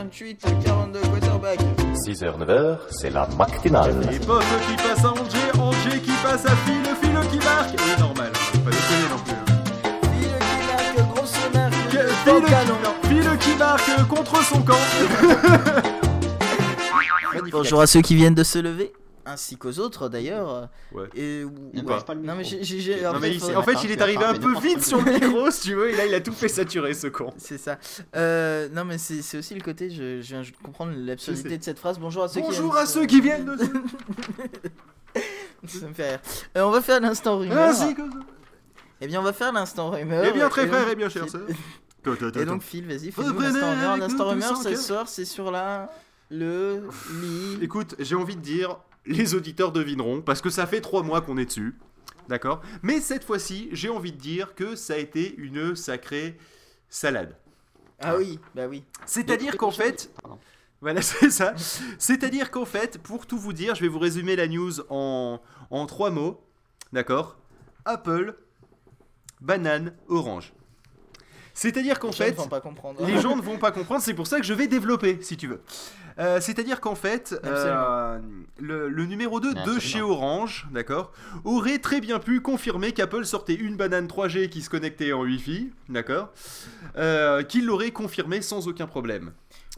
28, 42 quarterback. 6h, 9h, c'est la matinale. Et Pof qui passe à Angers, Angers qui passe à Phil, Phil qui marque. Oui, normal, pas déconner non plus. Phil qui marque, grosse marque. Phil qui marque contre son camp. Bonjour à ceux qui viennent de se lever, ainsi qu'aux autres d'ailleurs. Ouais. Et, ouais. pas le Non mais micro. j'ai- j'ai... j'ai- Non, en mais fait, il, en fait, est arrivé un peu vite sur le micro, si tu veux, et là, il a tout fait saturer, ce con. C'est ça. Euh, non mais c'est c'est aussi le côté, je, je viens de comprendre l'absurdité de cette phrase. Bonjour à ceux qui Bonjour viennent à ceux qui viennent de... Ça me fait rire. Euh, on va faire l'instant rumeur. Ainsi que... Eh bien on va faire l'instant rumeur. Eh bien, très frère et bien cher sœur. Et donc Phil, vas-y, fais-nous l'instant rumeur. L'instant rumeur, ce soir, c'est sur la... le... Écoute, j'ai envie de dire, les auditeurs devineront, parce que ça fait trois mois qu'on est dessus, d'accord? Mais cette fois-ci, j'ai envie de dire que ça a été une sacrée salade. Ah oui, bah oui. C'est-à-dire qu'en fait, Pardon. voilà, c'est ça. C'est-à-dire qu'en fait, pour tout vous dire, je vais vous résumer la news en, en trois mots, d'accord? Apple, banane, orange. C'est-à-dire qu'en fait, vont pas comprendre. les gens ne vont pas comprendre, c'est pour ça que je vais développer, si tu veux. Euh, C'est-à-dire qu'en fait, euh, le, le numéro 2 de chez Orange, d'accord, aurait très bien pu confirmer qu'Apple sortait une banane 3G qui se connectait en Wi-Fi, d'accord, euh, qu'il l'aurait confirmé sans aucun problème.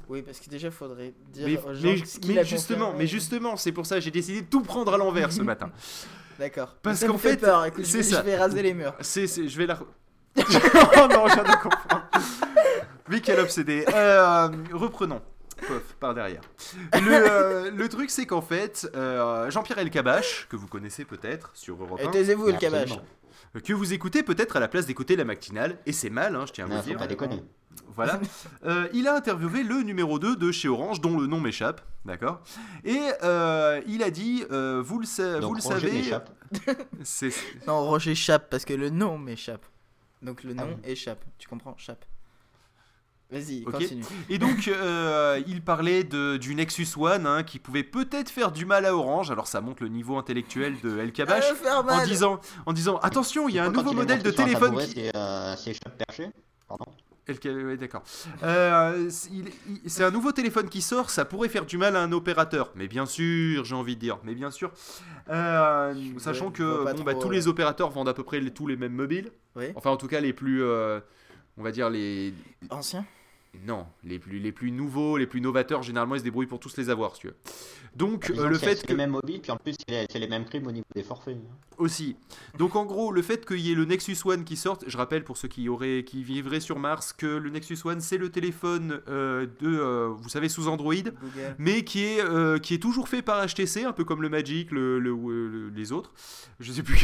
Oui, parce que déjà, faudrait dire Mais, aux gens mais- ce qu'il mais a justement, mais justement, c'est pour ça que j'ai décidé de tout prendre à l'envers ce matin. D'accord. Parce qu'en fait fait, peur. Écoute, je c'est vais- ça. je vais raser les murs. C'est, c'est- je vais la. Oh non, je viens de comprendre. Mais quel obsédé. Euh, reprenons. Pof, par derrière. Le, euh, le truc, c'est qu'en fait, euh, Jean-Pierre Elkabach, que vous connaissez peut-être sur Europe Et 1, taisez-vous. Absolument. que vous écoutez peut-être à la place d'écouter la matinale, et c'est mal, hein, je tiens à vous Non, le faut dire. pas déconner. Voilà. Euh, il a interviewé le numéro 2 de chez Orange, dont le nom m'échappe, d'accord? Et euh, il a dit, euh, vous le, sa- Donc, vous le Roger savez, c'est Non, Roger chape parce que le nom m'échappe. Donc le nom Ah échappe. Tu comprends? Chape. Vas-y, Ok. continue. Et donc, euh, il parlait de, du Nexus One hein, qui pouvait peut-être faire du mal à Orange. Alors, ça montre le niveau intellectuel de El Kabash. En disant, en disant attention, il y a un nouveau modèle de téléphone qui. C'est euh, c'est échappe perché Pardon. D'accord. Euh, c'est- un nouveau téléphone qui sort, ça pourrait faire du mal à un opérateur. Mais bien sûr, j'ai envie de dire, mais bien sûr. Euh, sachant que bon, bah, tous euh. les opérateurs vendent à peu près les- tous les mêmes mobiles. Oui. Enfin, en tout cas, les plus. euh, on va dire les. Ancien. Non, les plus, les plus nouveaux, les plus novateurs, généralement, ils se débrouillent pour tous les avoir, si tu veux. Donc, Disons euh, le que c'est- fait c'est que. les mêmes mobiles, puis en plus, c'est les, c'est les mêmes primes au niveau des forfaits. Aussi. Donc en gros, le fait qu'il y ait le Nexus One qui sorte, je rappelle pour ceux qui auraient, qui vivraient sur Mars, que le Nexus One c'est le téléphone euh, de, euh, vous savez, sous Android, Google. mais qui est, euh, qui est toujours fait par HTC, un peu comme le Magic, le, le- le- les autres. Je sais plus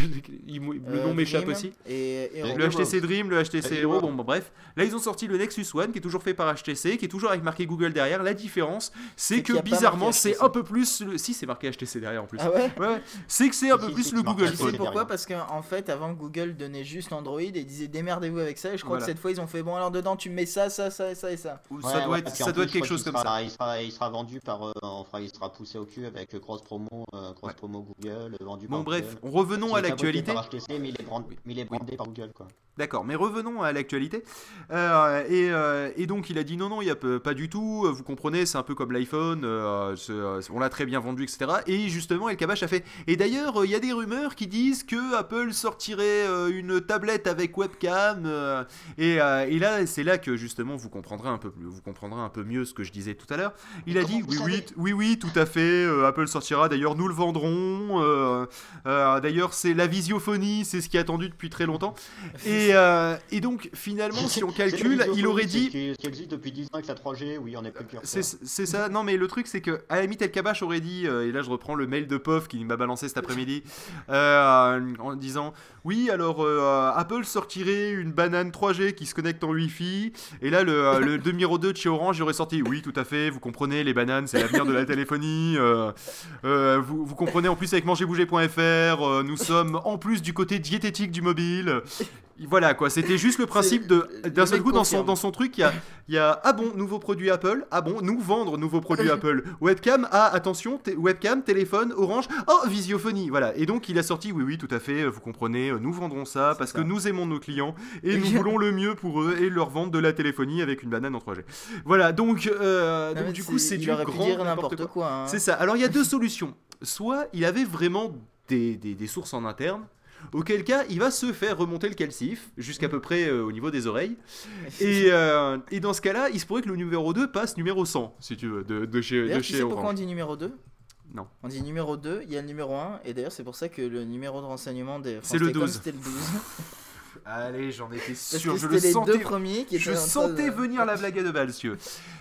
le Euh, nom m'échappe aussi. Et, et Le HTC Dream, le HTC. Hero, bon, bon, bref. Là, ils ont sorti le Nexus One qui est toujours fait par HTC, qui est toujours avec marqué Google derrière. La différence, c'est que bizarrement, c'est un peu plus. le- Si, c'est marqué HTC derrière en plus. Ah ouais Ouais, ouais. c'est que c'est un peu plus le Google. Phone. pourquoi? Parce qu'en fait, avant Google donnait juste Android et disait démerdez-vous avec ça. Et je crois Voilà. que cette fois, ils ont fait bon, alors dedans, tu mets ça, ça, ça, et ça et ça. Ou Ouais, ça doit être, ça doit plus, être quelque chose comme ça. Il sera, il sera vendu par, euh, enfin, il sera poussé au cul avec grosse promo, euh, grosse Ouais. promo Google, euh, vendu Bon par bref, Google. revenons à l'actualité. par HTC, mais il est brandé, mais il est brandé par Google, quoi. D'accord, mais revenons à l'actualité. Euh, et, euh, et donc il a dit non, non, il y a pas du tout. Vous comprenez, c'est un peu comme l'iPhone. euh, euh, on l'a très bien vendu, etc. Et justement, El Kabash a fait. Et d'ailleurs, euh, il y a des rumeurs qui disent que Apple sortirait euh, une tablette avec webcam. euh, et, euh, et là, c'est là que justement vous comprendrez un peu, plus- vous comprendrez un peu mieux ce que je disais tout à l'heure. Il Mais a dit oui, oui, oui, oui, tout à fait. euh, Apple sortira. D'ailleurs, nous le vendrons. euh, euh, d'ailleurs, c'est la visiophonie, c'est ce qui est attendu depuis très longtemps. Et, euh, et donc, finalement, si on calcule, il aurait dit. Existe depuis 10 ans avec la 3G, oui, on est plus pur. C'est ça, non mais le truc c'est que à la limite El Kabash aurait dit, euh, et là je reprends le mail de POF qui m'a balancé cet après-midi, euh, en disant oui alors euh, Apple sortirait une banane 3G qui se connecte en Wi-Fi, et là le, le 2 de chez Orange aurait sorti oui tout à fait, vous comprenez les bananes c'est l'avenir de la téléphonie, euh, vous, vous comprenez en plus avec mangerbouger.fr, nous sommes en plus du côté diététique du mobile. Voilà quoi, c'était juste le principe de d'un seul coup dans son dans son truc il y a y a ah bon nouveau produit Apple ah bon nous vendre nouveau produit Apple webcam ah attention webcam téléphone Orange oh visiophonie voilà et donc il a sorti oui oui tout à fait euh, vous comprenez euh, nous vendrons ça parce ça. que nous aimons nos clients et nous voulons le mieux pour eux et leur vendre de la téléphonie avec une banane en 3G voilà donc euh, Non, donc du coup c'est du grand n'importe n'importe quoi. hein. c'est ça. Alors il y a deux solutions. Soit il avait vraiment des, des- des sources en interne, auquel cas il va se faire remonter le calcif jusqu'à peu près euh, au niveau des oreilles. Et, euh, et dans ce cas-là, il se pourrait que le numéro 2 passe numéro 100, si tu veux, de, de chez, de D'ailleurs, tu chez sais pourquoi on dit numéro 2 Non. On dit numéro 2, il y a le numéro 1, et d'ailleurs c'est pour ça que le numéro de renseignement des France C'est le Télécom, 12. c'était le 12. Allez, j'en étais Parce sûr, que je le les sentais. deux premiers qui Je sentais de- venir la blague à deux balles, monsieur.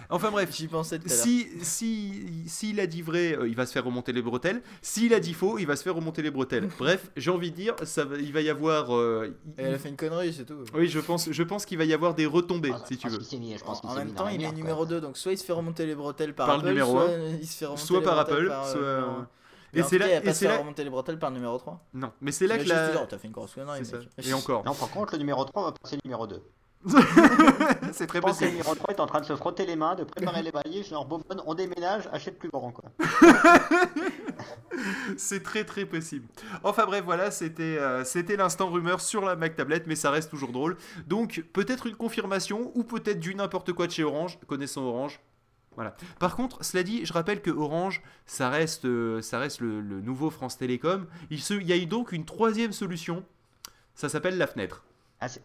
Enfin bref, J'y pensais tout à l'heure. Si, si, s'il a dit vrai, euh, il va se faire remonter les bretelles. S'il a dit faux, il va se faire remonter les bretelles. Bref, j'ai envie de dire, ça, va- il va y avoir. euh, il- elle a fait une connerie, c'est tout. Oui, je pense, je pense qu'il va y avoir des retombées, Ah, si tu veux. mis- je pense En même mis temps, il est numéro 2, donc soit il se fait remonter les bretelles par, Par le Apple, numéro soit un, il se fait remonter soit les par bretelles Apple, par, euh, soit-. Et c'est là, et c'est là, remonter les bretelles par le numéro 3. non, mais c'est là que la, oh, t'as fait une. Et encore, Non, par contre, le numéro 3 va passer numéro 2. c'est très que le possible. numéro 3 est en train de se frotter les mains, de préparer les valises, genre bon, on déménage, achète plus grand quoi. C'est très très possible. Enfin bref, voilà, c'était euh, c'était l'instant rumeur sur la Mac tablette, mais ça reste toujours drôle. Donc peut-être une confirmation ou peut-être du n'importe quoi de chez Orange, connaissant Orange. Voilà. Par contre, cela dit, je rappelle que Orange, ça reste, euh, ça reste le, le nouveau France Télécom. Il, se, il y a eu donc une troisième solution. Ça s'appelle la fenêtre. Ah, c'est-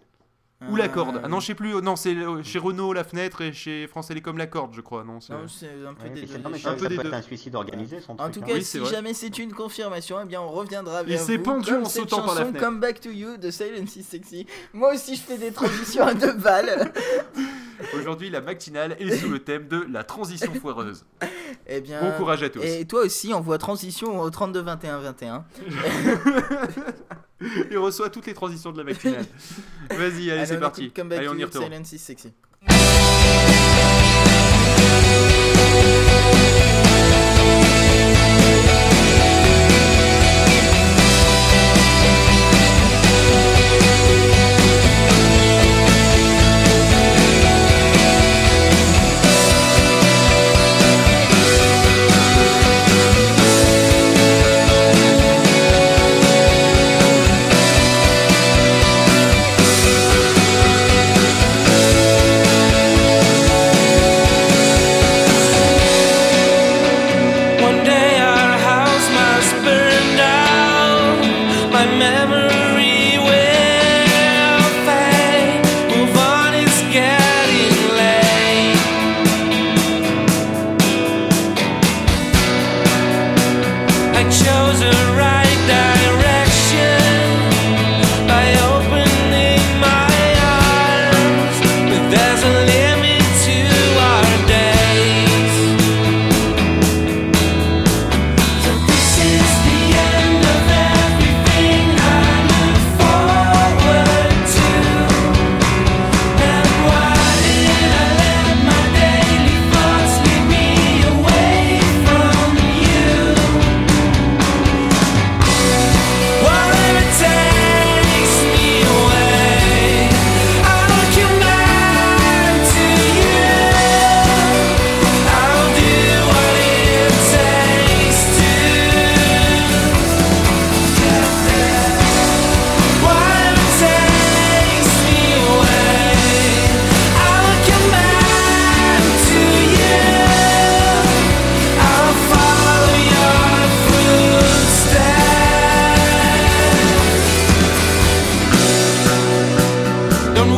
Ou la corde. Euh, Ah non, je sais plus. Non, c'est euh, chez Renault la fenêtre et chez France Télécom la corde, je crois. Non, c'est- Non, c'est un peu ouais, des deux. c'est- non, un peu des deux. être un suicide organisé son En truc. tout hein. cas, Oui, si vrai. jamais c'est une confirmation, eh bien on reviendra vers s'est vous. pendu comme en sautant par la chanson fenêtre. Come Back to You de Silence is Sexy. Moi aussi, je fais des transitions à deux balles. Aujourd'hui, la matinale est sous le thème de la transition foireuse. Eh bien. Bon courage à tous. Et toi aussi, envoie transition au 32 21 21. Il reçoit toutes les transitions de la matinale. Vas-y, allez, c'est on parti. Allez, on y retourne. Silence is Sexy.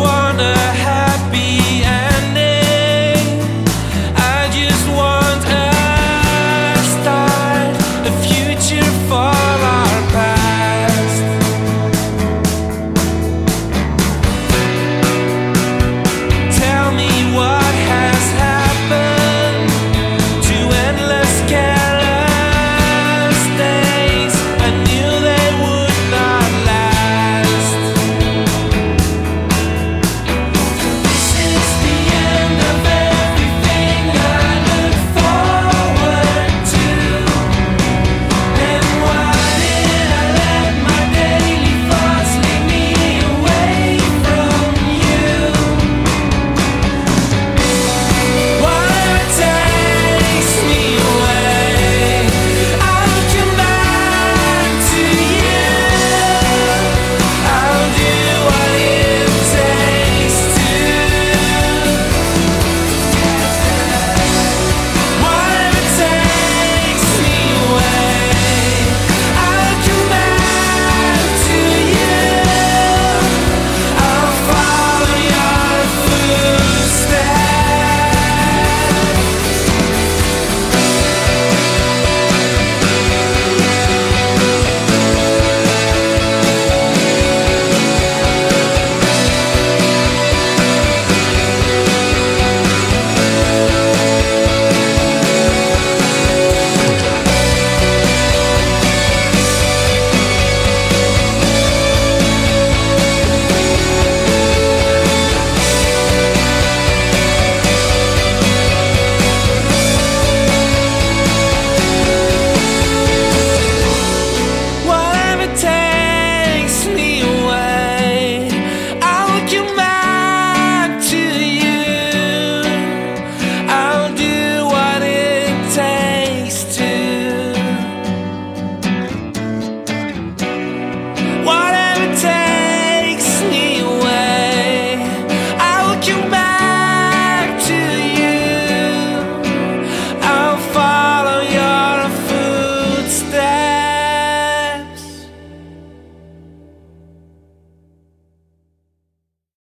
wanna have